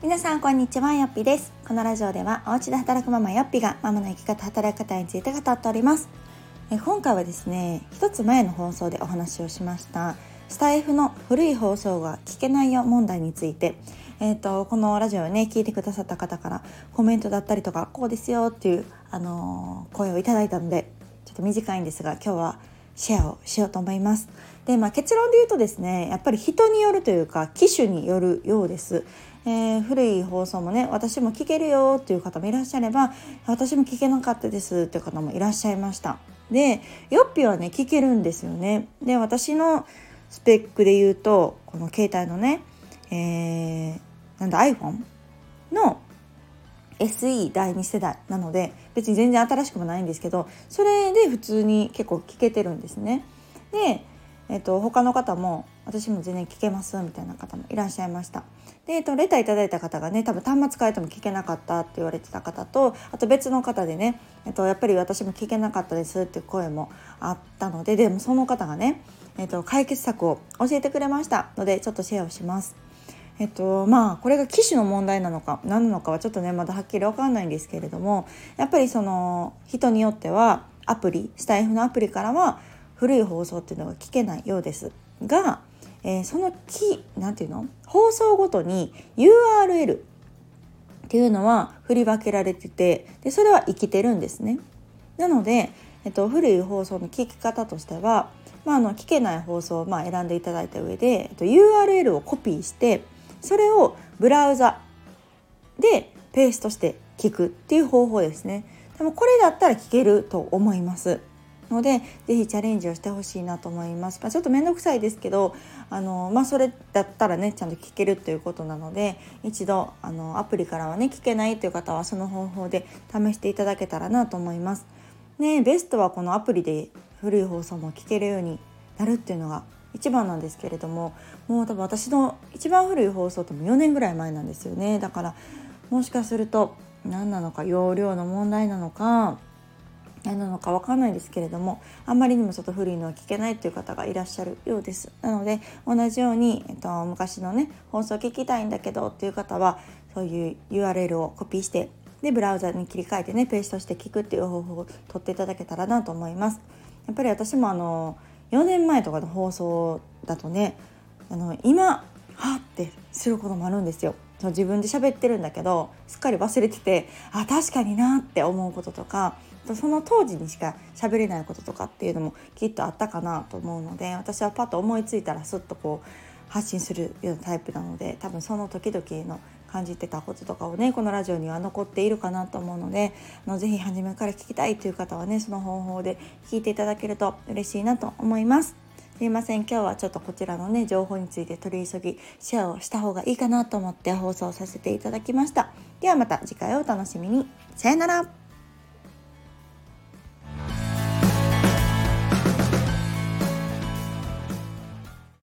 皆さんこんにちはよっぴです。このラジオではお家で働くママよっぴがママの生き方働き方について語っております。え今回はですね一つ前の放送でお話をしました。スタイフの古い放送が聞けないよ問題について。えーと、このラジオをね聞いてくださった方からコメントだったりとかこうですよっていう、あのー、声をいただいたのでちょっと短いんですが今日はシェアをしようと思います。で、まあ、結論で言うとですねやっぱり人によるというか機種によるようです。えー、古い放送もね私も聞けるよっていう方もいらっしゃれば私も聞けなかったですっていう方もいらっしゃいました。でよっぴはね聞けるんですよね。で私のスペックで言うとこの携帯のね、えー、なんだ iPhone の SE 第2世代なので別に全然新しくもないんですけどそれで普通に結構聞けてるんですね。で、えーと、他の方も私も全然聞けますみたいな方もいらっしゃいました。で、えーと、レターいただいた方がね多分端末変えても聞けなかったって言われてた方とあと別の方でね、えーと、やっぱり私も聞けなかったですって声もあったのででもその方がね、えー、と解決策を教えてくれましたのでちょっとシェアをします。えっとまあこれが機種の問題なのか何なのかはちょっとねまだはっきり分かんないんですけれどもやっぱりその人によってはアプリスタイフのアプリからは古い放送っていうのが聞けないようですが、えー、そのき何て言うの？放送ごとに URL っていうのは振り分けられててでそれは生きてるんですね。なので、えっと、古い放送の聞き方としては、まあ、あの聞けない放送をまあ選んでいただいた上で、えっと、URL をコピーしてそれをブラウザでペーストして聞くっていう方法ですね。でもこれだったら聞けると思います。ので是非チャレンジをしてほしいなと思います、まあ、ちょっと面倒くさいですけどあの、まあ、それだったらねちゃんと聞けるということなので一度あのアプリからはね聞けないという方はその方法で試していただけたらなと思います。ね、ベストはこのアプリで古い放送も聞けるようになるっていうのが一番なんですけれどももう多分私の一番古い放送っても4年ぐらい前なんですよね。だからもしかすると何なのか容量の問題なのか何なのか分かんないですけれどもあんまりにもちょっと古いのは聞けないという方がいらっしゃるようです。なので同じように、えっと、昔のね放送聞きたいんだけどっていう方はそういう URL をコピーしてでブラウザに切り替えてねペーストして聞くっていう方法をとっていただけたらなと思います。やっぱり私もあの4年前とかの放送だとねあの今はってすることもあるんですよ。自分で喋ってるんだけどすっかり忘れててあ確かになって思うこととかその当時にしか喋れないこととかっていうのもきっとあったかなと思うので私はパッと思いついたらすっとこう発信するようなタイプなので多分その時々の感じてたこととかをねこのラジオには残っているかなと思うのであのぜひ初めから聞きたいという方はねその方法で聞いていただけると嬉しいなと思います。すいません。今日はちょっとこちらのね情報について取り急ぎシェアをした方がいいかなと思って放送させていただきました。ではまた次回をお楽しみに。さよなら。